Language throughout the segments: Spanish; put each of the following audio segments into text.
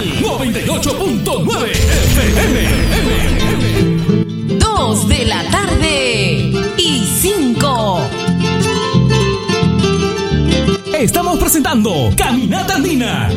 Tropical 98.9 FM. 2 de la tarde y 5. Estamos presentando Caminata Andina.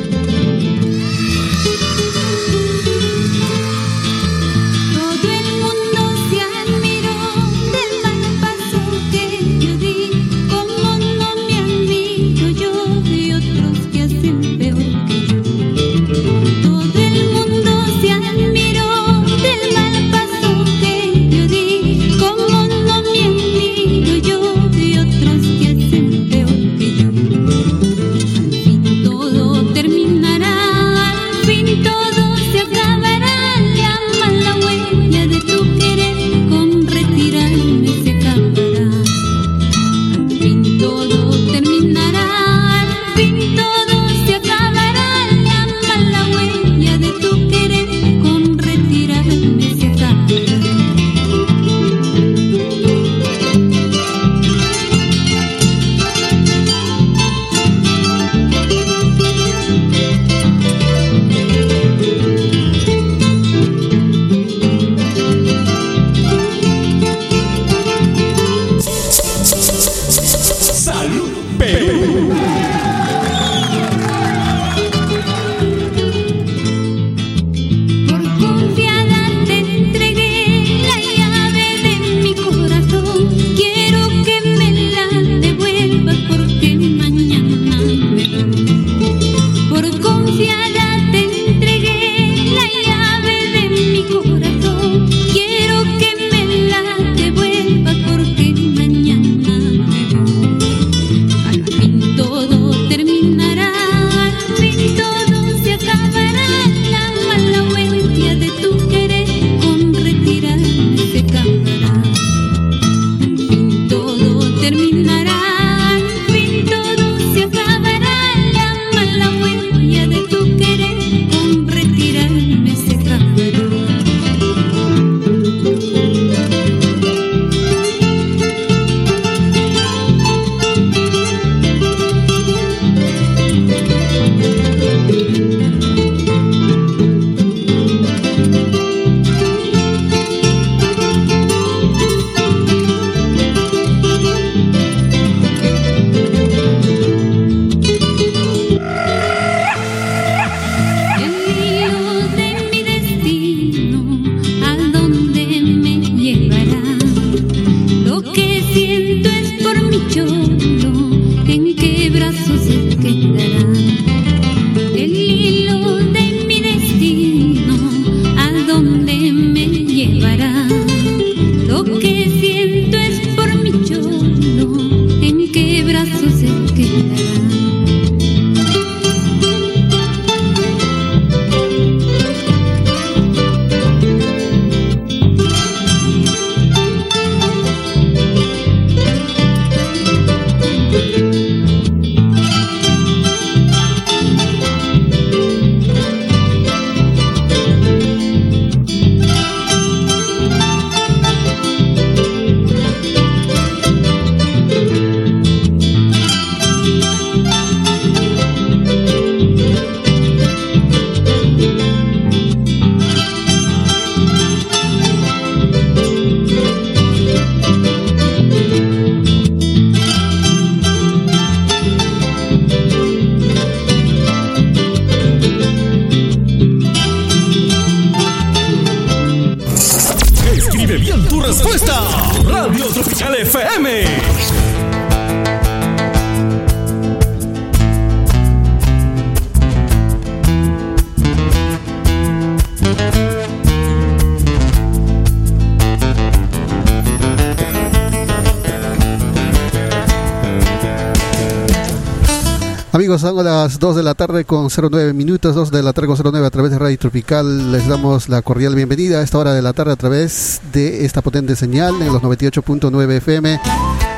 Son las 2 de la tarde con 09 minutos, 2 de la tarde con 09 a través de Radio Tropical. Les damos la cordial bienvenida a esta hora de la tarde a través de esta potente señal en los 98.9 FM.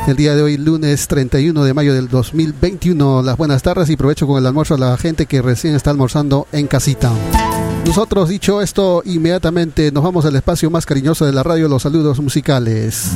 El día de hoy, lunes 31 de mayo del 2021. Las buenas tardes y provecho con el almuerzo a la gente que recién está almorzando en casita. Nosotros, dicho esto, inmediatamente nos vamos al espacio más cariñoso de la radio, los saludos musicales.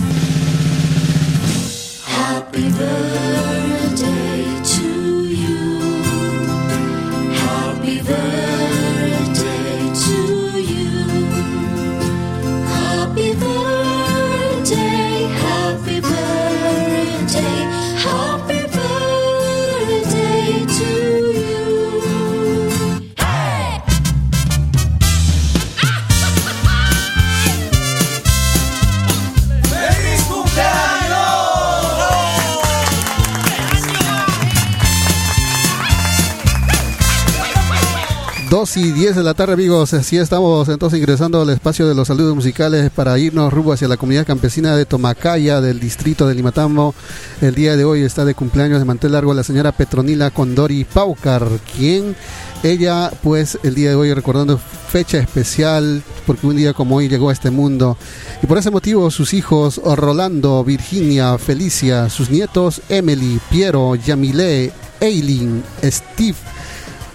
2 y 10 de la tarde, amigos. Así estamos entonces ingresando al espacio de los saludos musicales para irnos rumbo hacia la comunidad campesina de Tomacaya, del distrito de Limatambo. El día de hoy está de cumpleaños de mantel largo la señora Petronila Condori Paucar, quien ella, pues, el día de hoy recordando fecha especial, porque un día como hoy llegó a este mundo. Y por ese motivo, sus hijos, Rolando, Virginia, Felicia, sus nietos, Emily, Piero, Yamile, Eileen, Steve,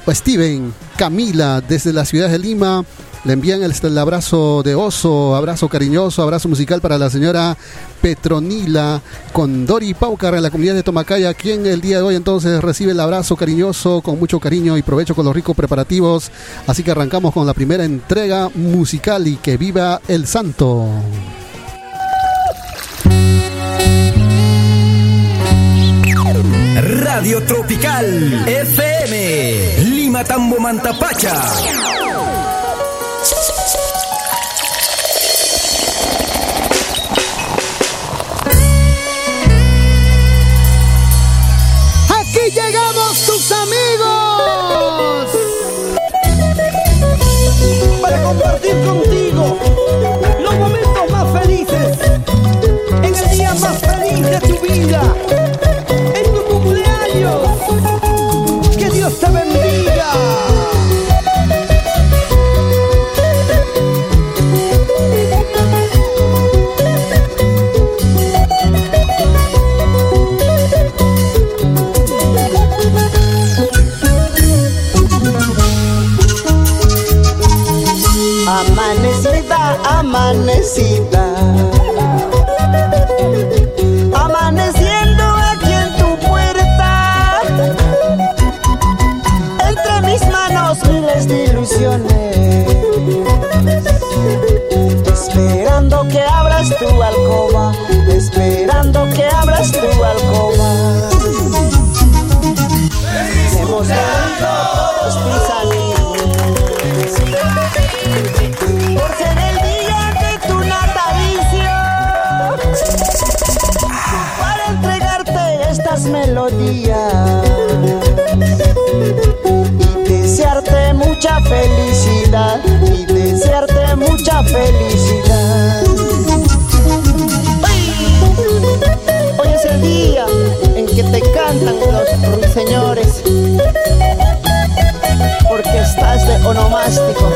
Steven, Camila, desde la ciudad de Lima. Le envían el, abrazo de oso, abrazo cariñoso, abrazo musical para la señora Petronila Condori Paucar en la comunidad de Tomacaya, quien el día de hoy entonces recibe el abrazo cariñoso con mucho cariño y provecho con los ricos preparativos. Así que arrancamos con la primera entrega musical y que viva el santo. Radio Tropical FM Lima Tambo Mantapacha. Aquí llegamos tus amigos para compartir contigo los momentos más felices en el día más feliz de tu vida. Mucha felicidad Y desearte mucha felicidad Hoy es el día en que te cantan los ruiseñores Porque estás de onomástico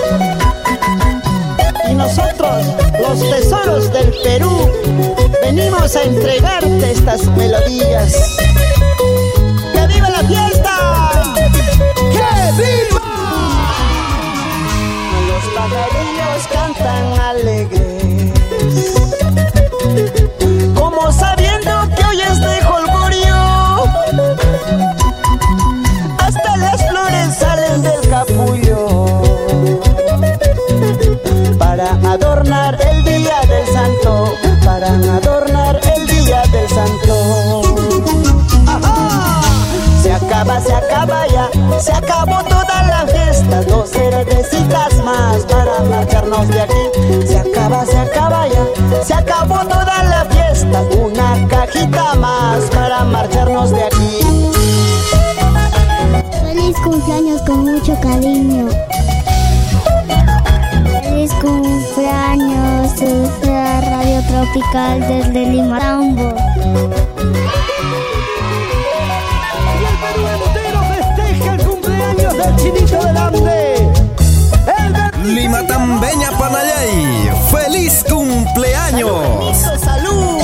y nosotros, los tesoros del Perú, venimos a entregarte estas melodías. ¡Que viva la fiesta! ¡Que viva! Como sabiendo que hoy es de jolgorio. Hasta las flores salen del capullo para adornar el día del santo, para adornar el día del santo. Se acaba, se acaba ya, se acabó toda la fiesta, dos cervecitas más para marcharnos de aquí. Se acabó toda la fiesta, una cajita más para marcharnos de aquí. Feliz cumpleaños con mucho cariño. Feliz cumpleaños, Ultra Radio Tropical desde Lima Tambo. Y el Perú entero festeja el cumpleaños del chinito. El de... Lima Tambeña Panayay. ¡Feliz cumpleaños! ¡Salud!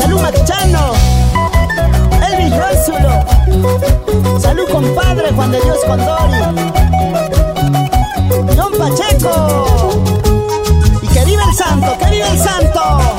¡Salud, Machano! Elvis Rózulo. ¡Salud, compadre Juan de Dios Condori! ¡John Pacheco! ¡Y que viva el santo! ¡Que viva el santo!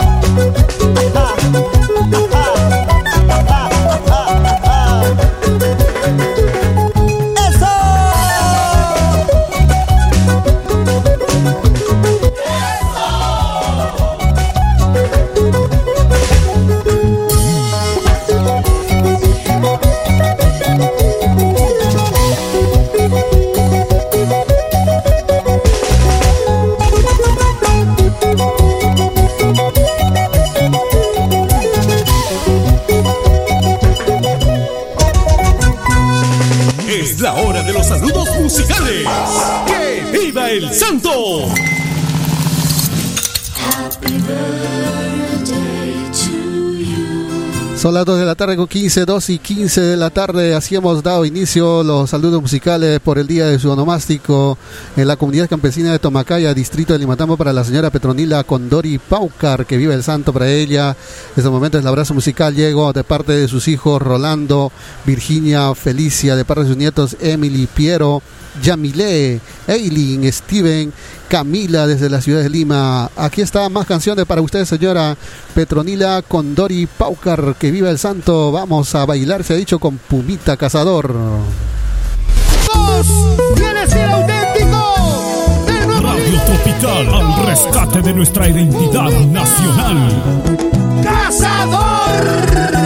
Son las 2 de la tarde con 15, 2 y 15 de la tarde. Así hemos dado inicio los saludos musicales por el día de su onomástico en la comunidad campesina de Tomacaya, distrito de Limatambo, para la señora Petronila Condori Paucar, que vive el santo para ella. En este momento es el abrazo musical llegó de parte de sus hijos Rolando, Virginia, Felicia, de parte de sus nietos Emily, Piero, Yamile, Eileen, Steven, Camila desde la ciudad de Lima. Aquí está más canciones para ustedes, señora Petronila Condori Paucar. Que viva el santo. Vamos a bailar, se ha dicho, con Pumita Cazador. ¿Quieres ser auténtico? Radio Tropical al rescate de nuestra identidad nacional. ¡Cazador!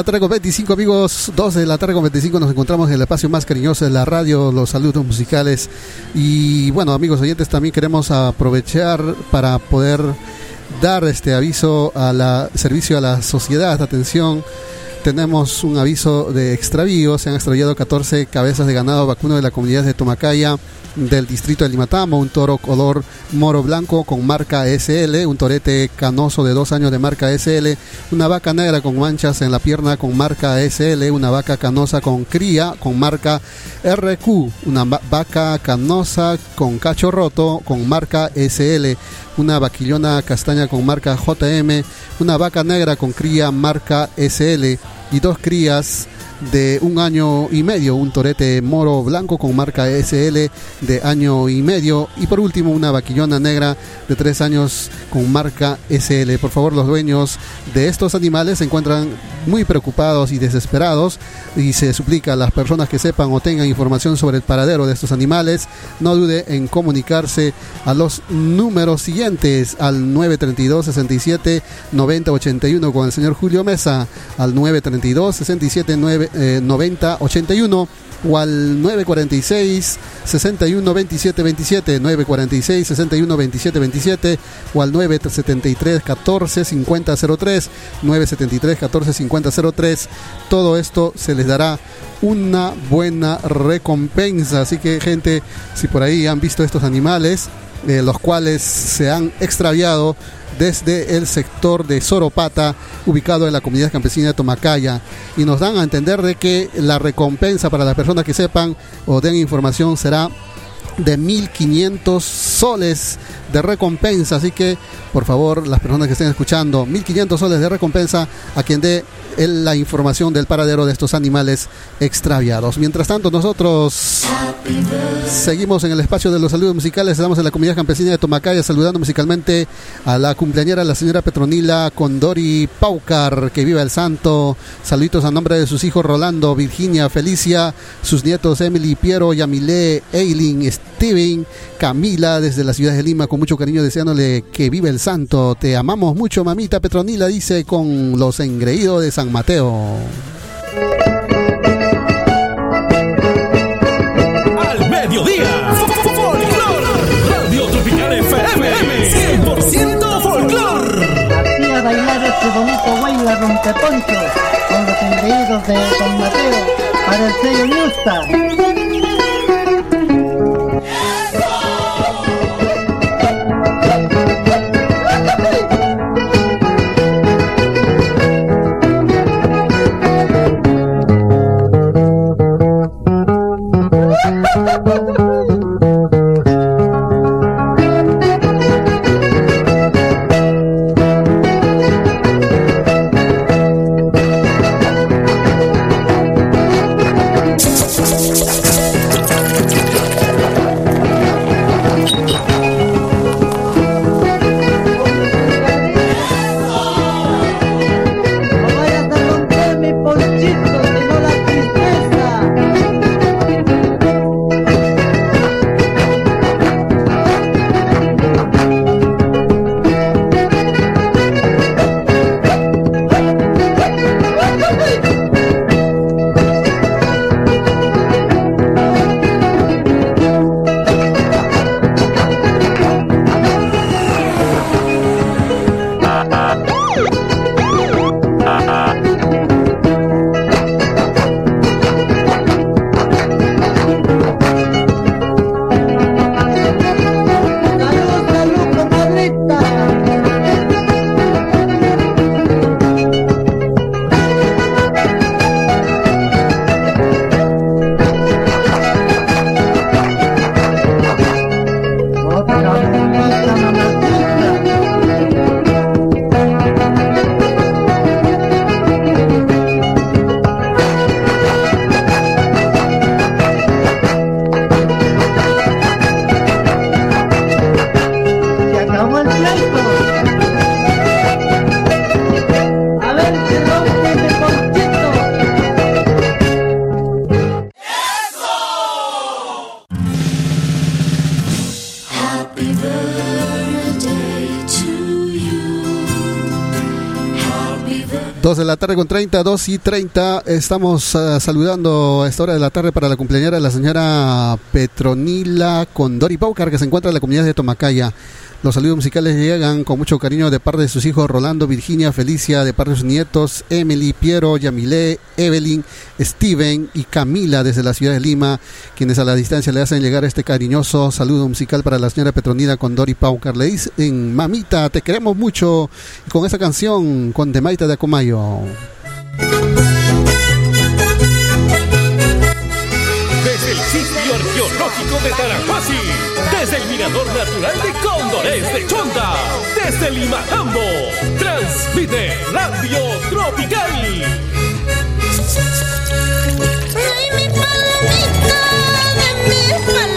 la tarde con 25 amigos, 2 de la tarde con 25 nos encontramos en el espacio más cariñoso de la radio, los saludos musicales. Y bueno amigos oyentes también queremos aprovechar para poder dar este aviso a la servicio a la sociedad, atención tenemos un aviso de extravío. Se han extraviado 14 cabezas de ganado vacuno de la comunidad de Tomacaya del distrito de Limatamo, un toro color moro blanco con marca SL, un torete canoso de dos años de marca SL, una vaca negra con manchas en la pierna con marca SL, una vaca canosa con cría con marca RQ, una vaca canosa con cacho roto con marca SL, una vaquillona castaña con marca JM, una vaca negra con cría marca SL y dos crías de un año y medio, un torete moro blanco con marca SL de año y medio y por último una vaquillona negra de tres años con marca SL. Por favor, los dueños de estos animales se encuentran muy preocupados y desesperados y se suplica a las personas que sepan o tengan información sobre el paradero de estos animales, no dude en comunicarse a los números siguientes al 932 67 90 81 con el señor Julio Mesa, al 932 67 90 81 o al 946 61 27 27 946 61 27 27 o al 973 14 50 03 973 14 50 03 todo esto se les dará una buena recompensa. Así que gente si por ahí han visto estos animales los cuales se han extraviado desde el sector de Soropata, ubicado en la comunidad campesina de Tomacaya, y nos dan a entender de que la recompensa para las personas que sepan o den información será de 1.500 soles de recompensa. Así que, por favor, las personas que estén escuchando, 1.500 soles de recompensa a quien dé la información del paradero de estos animales extraviados. Mientras tanto, nosotros seguimos en el espacio de los saludos musicales. Estamos en la comunidad campesina de Tomacaya saludando musicalmente a la cumpleañera, la señora Petronila Condori Paucar, que viva el santo. Saluditos a nombre de sus hijos Rolando, Virginia, Felicia, sus nietos Emily, Piero, Yamilé, Eileen, Steven, Camila, desde la ciudad de Lima, con mucho cariño deseándole que viva el santo. Te amamos mucho, mamita Petronila, dice con los engreídos de San Mateo. Al mediodía, Radio Tropical FM, 100% folclor. Así a bailar este bonito baila rompeponcho con los engreídos de San Mateo para el sello Ñusta. Tarde con 30, 2 y 30. Estamos uh, saludando a esta hora de la tarde para la cumpleañera de la señora Petronila Condori Paucar, que se encuentra en la comunidad de Tomacaya. Los saludos musicales llegan con mucho cariño de parte de sus hijos Rolando, Virginia, Felicia, de parte de sus nietos Emily, Piero, Yamilé, Evelyn, Steven y Camila desde la ciudad de Lima, quienes a la distancia le hacen llegar este cariñoso saludo musical para la señora Petronila Condori Paucar. Le dicen, mamita, te queremos mucho con esta canción, con Demaita de Acomayo. Desde el sitio arqueológico de desde el mirador natural de Cóndores de Chonda, desde Limatambo, transmite Radio Tropical. Ay, mi palomita, de mi paloma,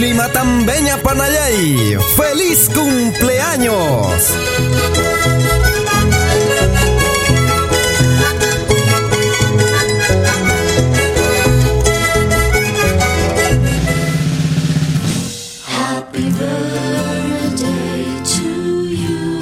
Lima Tambeña Panayay, feliz cumpleaños. Happy birthday to you.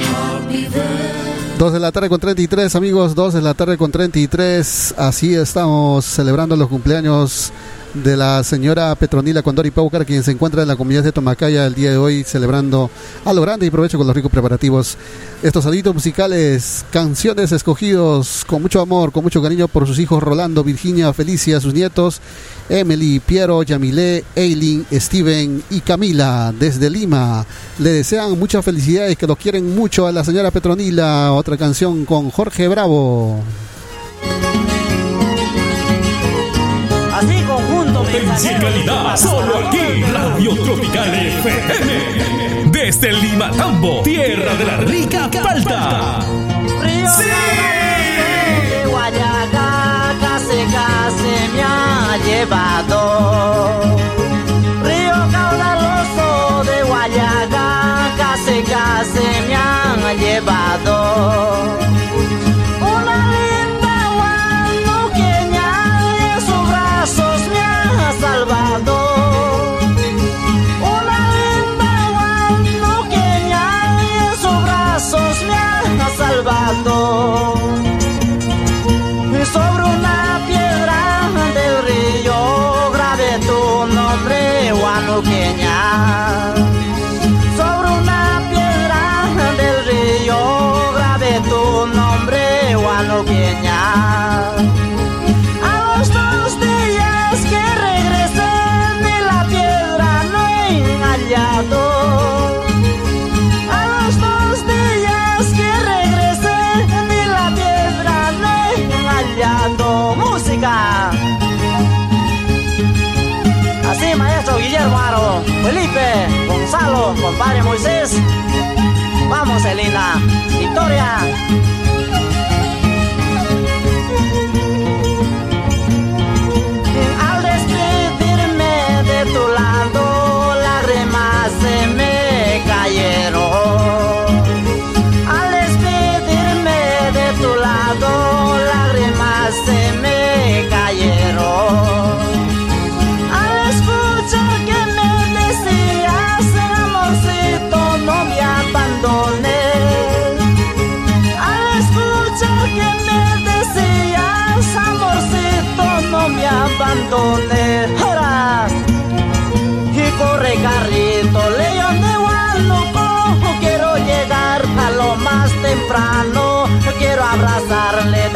Happy birthday. 2 de la tarde con 33, amigos, 2 de la tarde con 33. Así estamos celebrando los cumpleaños de la señora Petronila Condori Paucar, quien se encuentra en la comunidad de Tomacaya el día de hoy celebrando a lo grande y provecho con los ricos preparativos. Estos salitos musicales, canciones escogidos con mucho amor, con mucho cariño por sus hijos Rolando, Virginia, Felicia, sus nietos, Emily, Piero, Yamilé, Eileen, Steven y Camila desde Lima. Le desean mucha felicidad y que lo quieren mucho a la señora Petronila. Otra canción con Jorge Bravo. Calidad, solo aquí, Radio Tropical FM. Desde Limatambo, tierra de la rica palta. Río de Guayaga, casi casi me ha llevado. Río caudaloso de Guayaga, casi casi me ha nombre, guanuqueña. Compadre Moisés. Vamos, Elina. Victoria. Y corre carrito, león de Huánuco, quiero llegar a lo más temprano. Quiero abrazarle,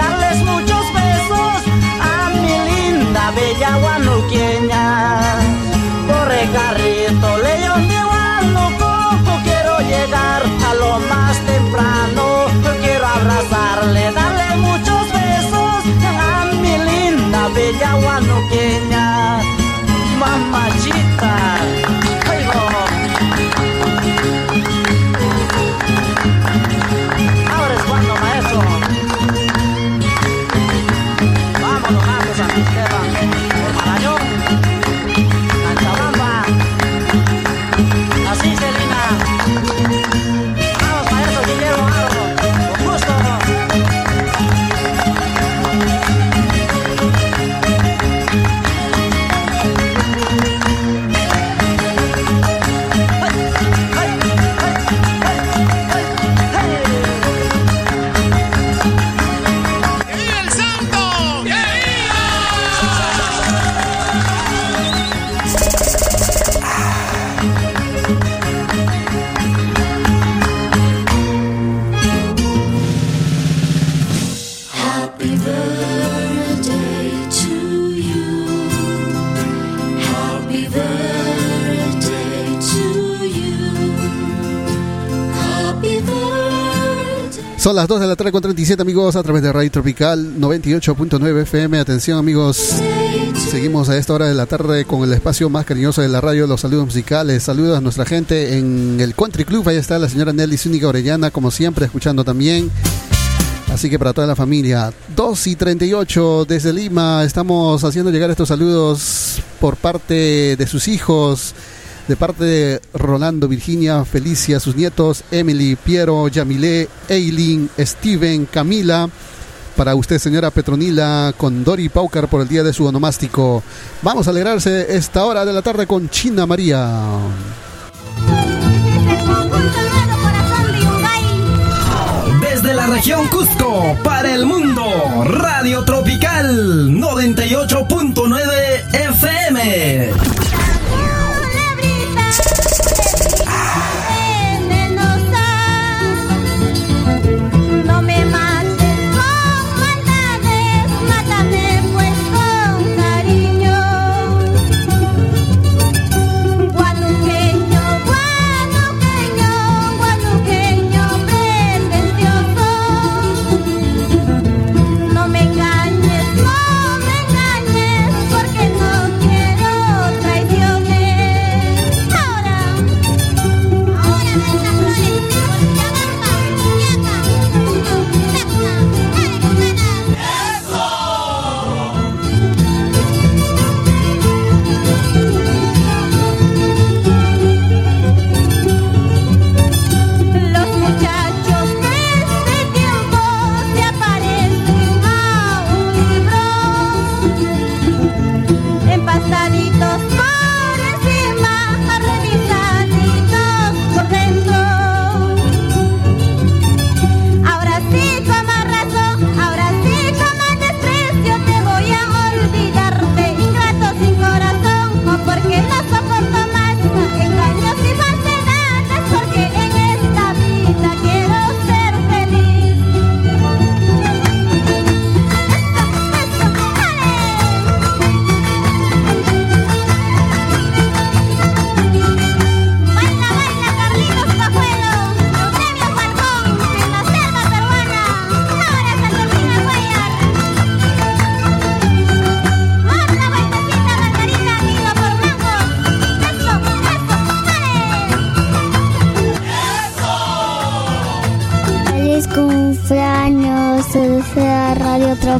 dita. 3 con 37 amigos a través de Radio Tropical 98.9 FM. Atención amigos, seguimos a esta hora de la tarde con el espacio más cariñoso de la radio, los saludos musicales. Saludos a nuestra gente en el Country Club. Ahí está la señora Nelly Zúñiga Orellana, como siempre, escuchando también. Así que para toda la familia, 2 y 38 desde Lima, estamos haciendo llegar estos saludos por parte de sus hijos de parte de Rolando, Virginia, Felicia, sus nietos, Emily, Piero, Yamilé, Eileen, Steven, Camila. Para usted, señora Petronila, con Dori Paucar por el día de su onomástico. Vamos a alegrarse esta hora de la tarde con China María. Desde la región Cusco, para el mundo, Radio Tropical 98.9 FM.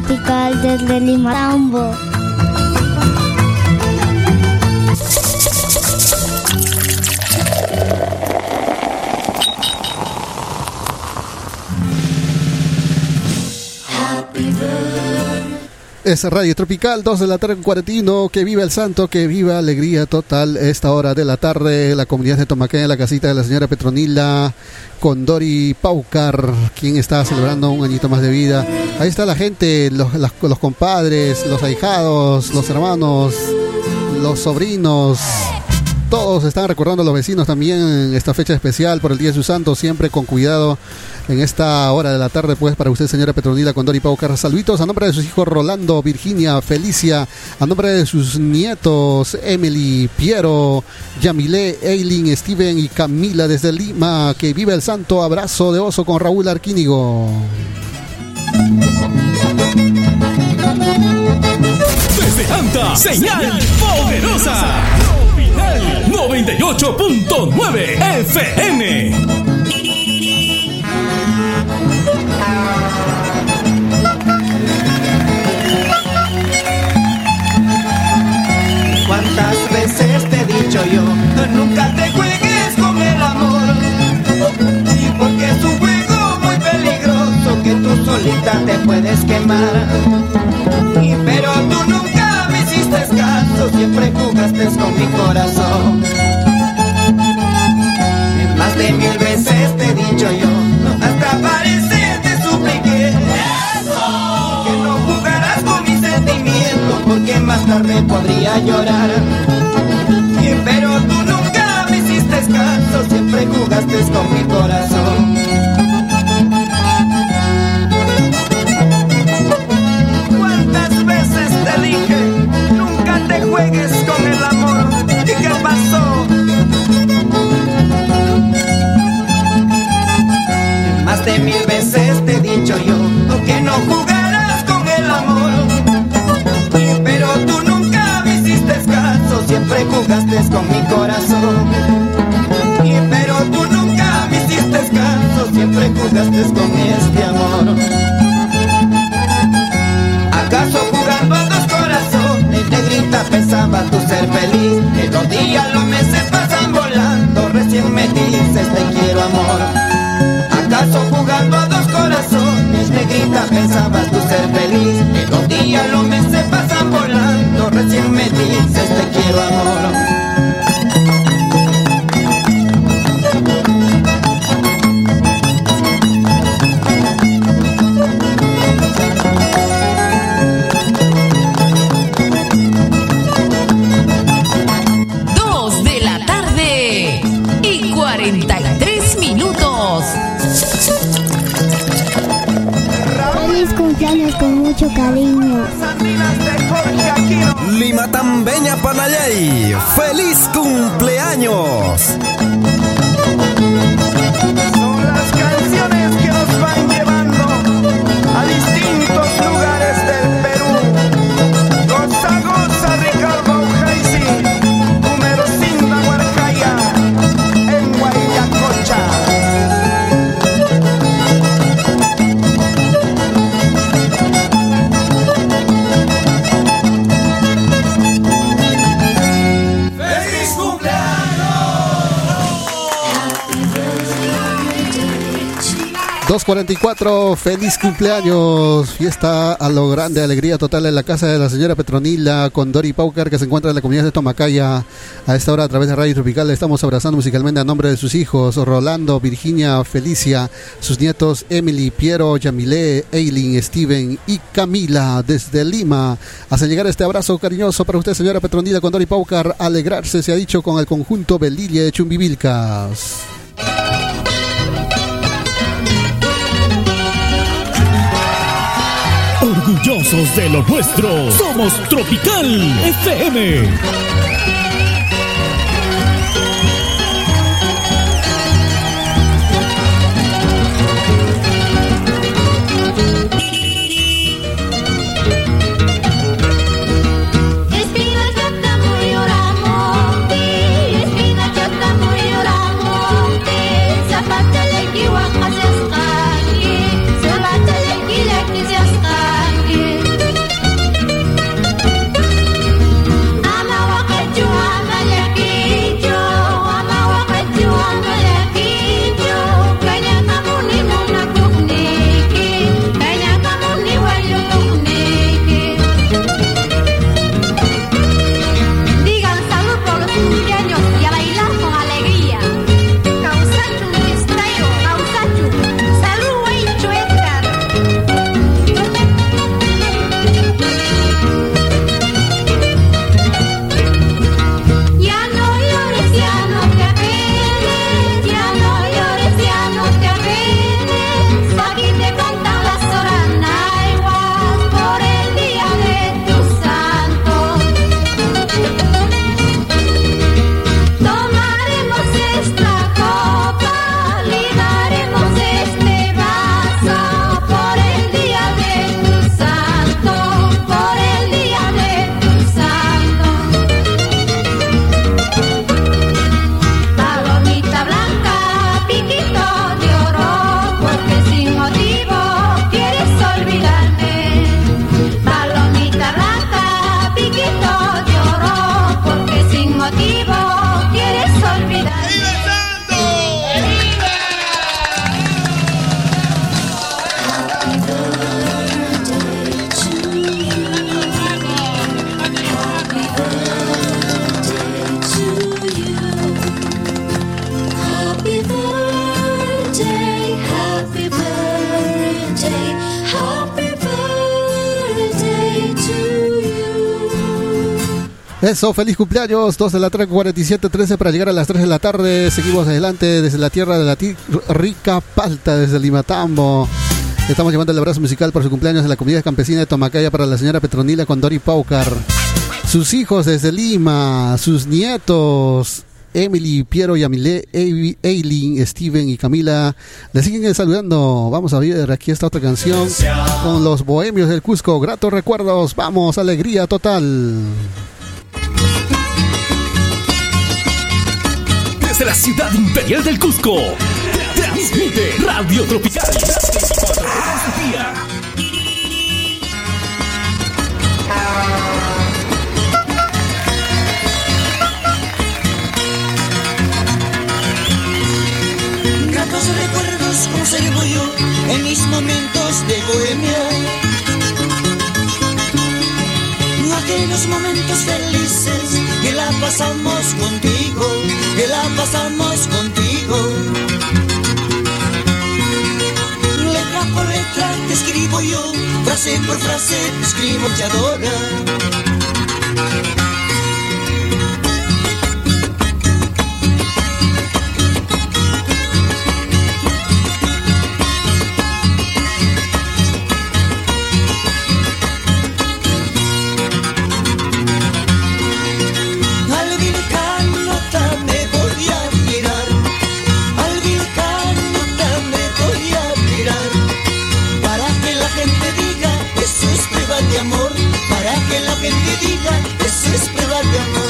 Tropical desde Lima Es Radio Tropical, 2 de la tarde en Cuaretino. Que viva el santo, que viva alegría total esta hora de la tarde. La comunidad de Tomaquén, la casita de la señora Petronila, con Dori Paucar, quien está celebrando un añito más de vida. Ahí está la gente, los, los compadres, los ahijados, los hermanos, los sobrinos. Todos están recordando a los vecinos también esta fecha especial por el Día de su Santo, siempre con cuidado en esta hora de la tarde, pues para usted, señora Petronila Condori Paucar. Saluditos a nombre de sus hijos Rolando, Virginia, Felicia, a nombre de sus nietos Emily, Piero, Yamilé, Eileen, Steven y Camila desde Lima. Que viva el santo abrazo de oso con Raúl Arquínigo. Desde Anta, señal poderosa. Tropical 98.9 FM. ¿Cuántas veces te he dicho yo? Nunca con mucho cariño. Lima Tambeña Panayay, feliz cumpleaños. Son las canciones 244, feliz cumpleaños, fiesta a lo grande, alegría total en la casa de la señora Petronila con Dori Paucar que se encuentra en la comunidad de Tomacaya. A esta hora a través de Radio Tropical le estamos abrazando musicalmente a nombre de sus hijos, Rolando, Virginia, Felicia, sus nietos Emily, Piero, Yamilé, Eileen, Steven y Camila desde Lima. Hace llegar este abrazo cariñoso para usted señora Petronila con Dori Paucar, alegrarse se ha dicho con el conjunto Belilia de Chumbivilcas. Orgullosos de lo nuestro, somos Tropical FM. Eso, feliz cumpleaños, 2 de la tarde, 47, 13 para llegar a las 3 de la tarde. Seguimos adelante desde la tierra de la rica palta, desde Limatambo. Estamos llevando el abrazo musical por su cumpleaños en la comunidad campesina de Tomacaya para la señora Petronila Condori Paucar. Sus hijos desde Lima, sus nietos, Emily, Piero, Yamile, Eileen, Eileen, Steven y Camila, le siguen saludando. Vamos a ver aquí esta otra canción con los bohemios del Cusco. Gratos recuerdos, vamos, alegría total. Desde la ciudad imperial del Cusco, transmite Radio Tropical. las 24 horas del día. Gratos recuerdos conservo yo en mis momentos de bohemia. Aquellos momentos felices que la pasamos contigo, que la pasamos contigo. Letra por letra te escribo yo, frase por frase te escribo te adora. Gente diga eso es prueba de amor.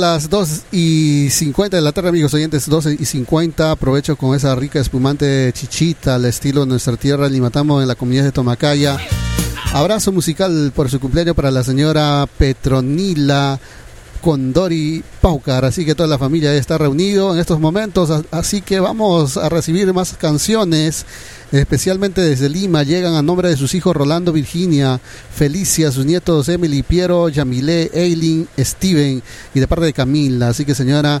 Las 2 y 50 de la tarde, amigos oyentes, 12 y 50. Aprovecho con esa rica espumante chichita al estilo de nuestra tierra, Limatamo, en la comunidad de Tomacaya. Abrazo musical por su cumpleaños para la señora Petronila Condori Paucar. Así que toda la familia está reunido en estos momentos. Así que vamos a recibir más canciones, especialmente desde Lima. Llegan a nombre de sus hijos Rolando, Virginia, Felicia, sus nietos Emily, Piero, Yamile, Eileen, Steven y de parte de Camila. Así que señora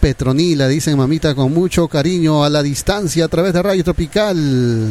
Petronila, dicen mamita con mucho cariño a la distancia a través de Radio Tropical.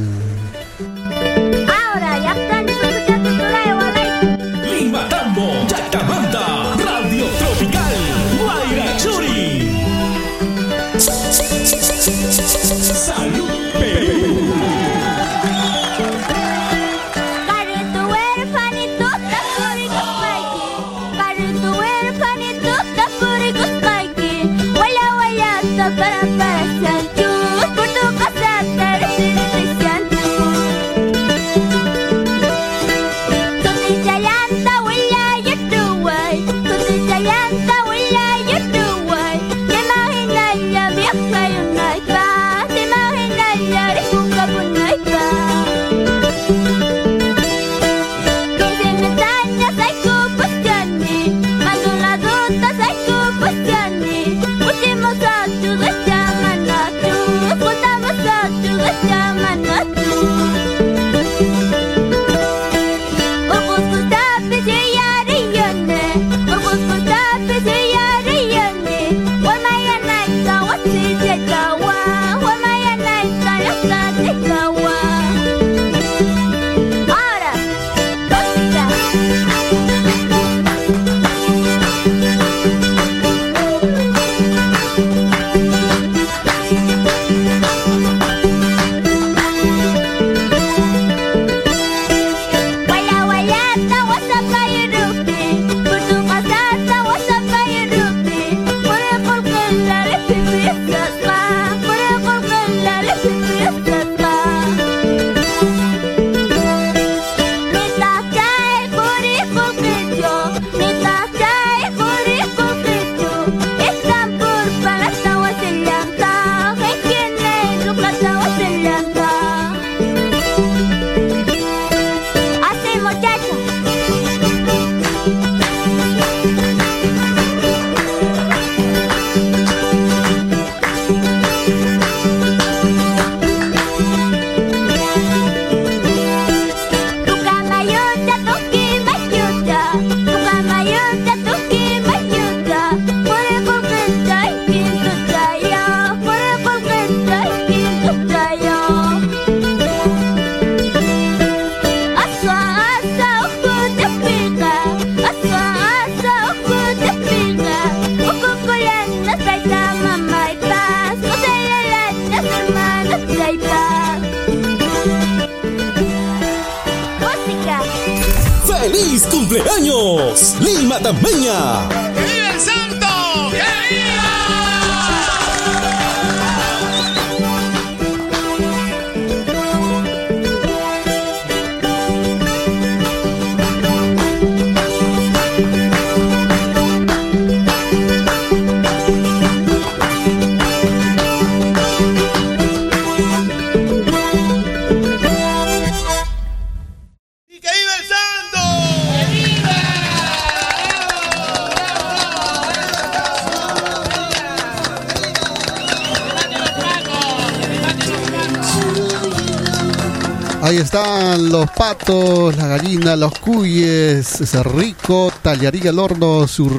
la gallina, los cuyes, ese rico, tallarín al horno, su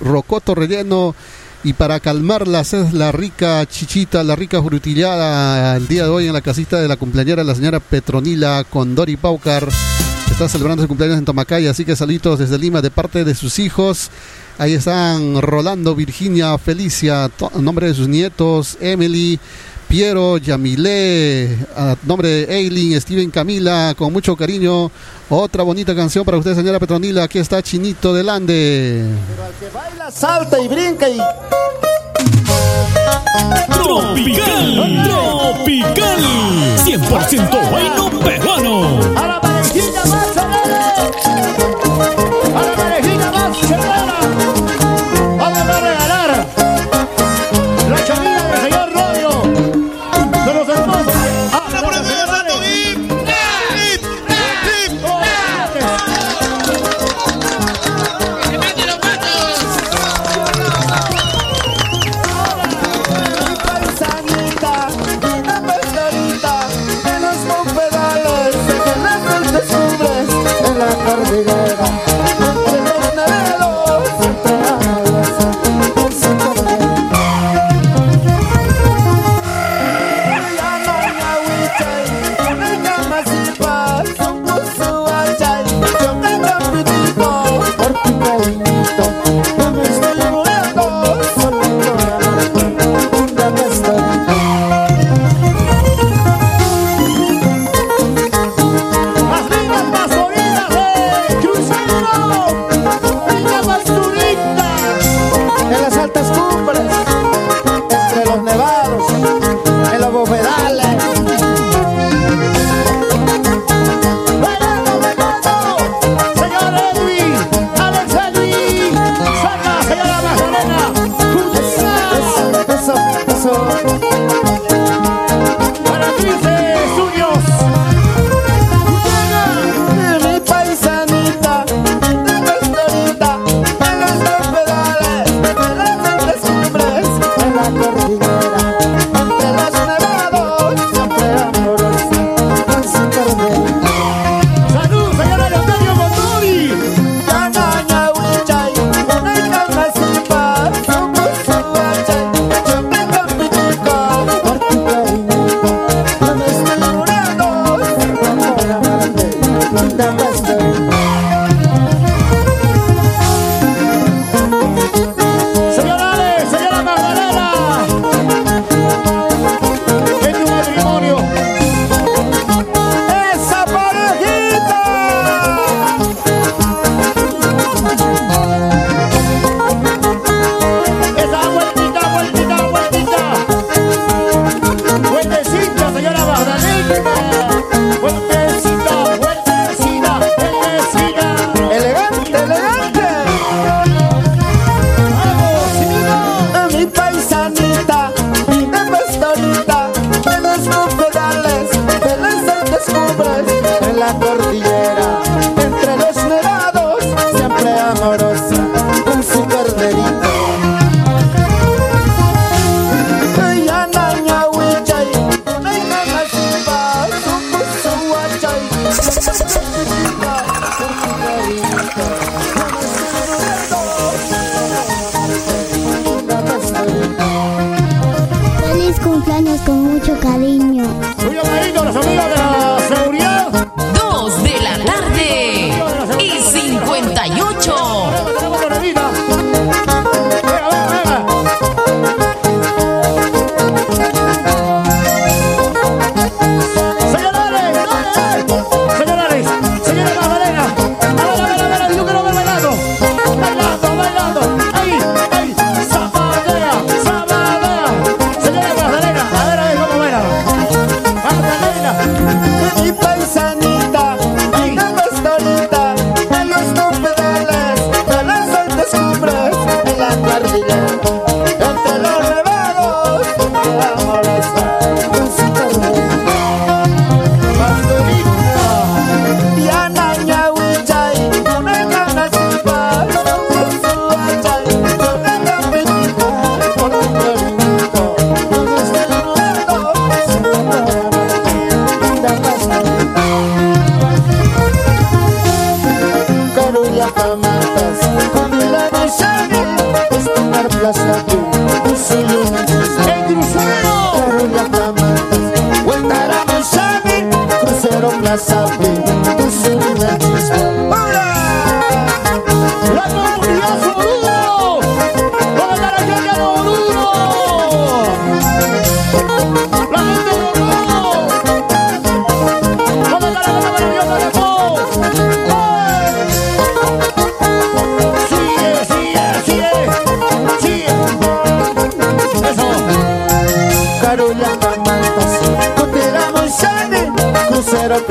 rocoto relleno. Y para calmarlas es la rica chichita, la rica frutillada el día de hoy en la casita de la cumpleañera la señora Petronila con Condori Paucar. Está celebrando su cumpleaños en Tomacay, así que saludos desde Lima de parte de sus hijos. Ahí están Rolando, Virginia, Felicia, en nombre de sus nietos, Emily. Piero, Yamilé, a nombre de Eileen, Steven Camila, con mucho cariño. Otra bonita canción para usted, señora Petronila. Aquí está Chinito del Ande. Pero al que baila, salta y brinca y. Tropical, tropical, 100% vaino peruano. A la más con mucho cariño.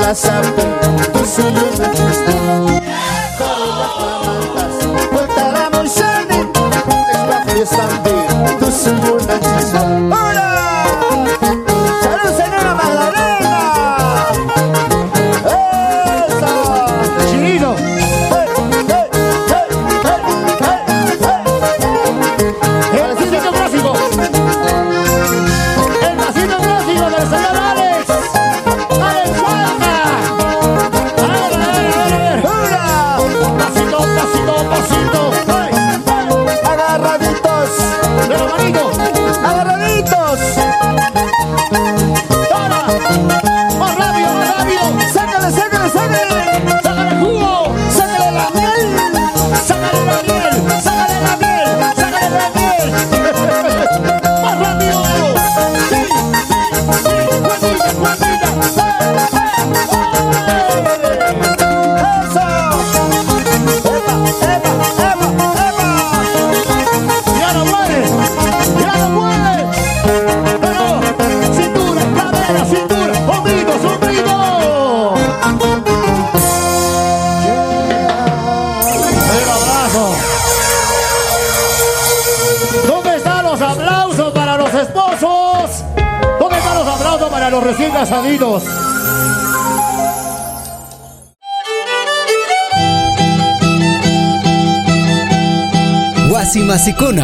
Plaza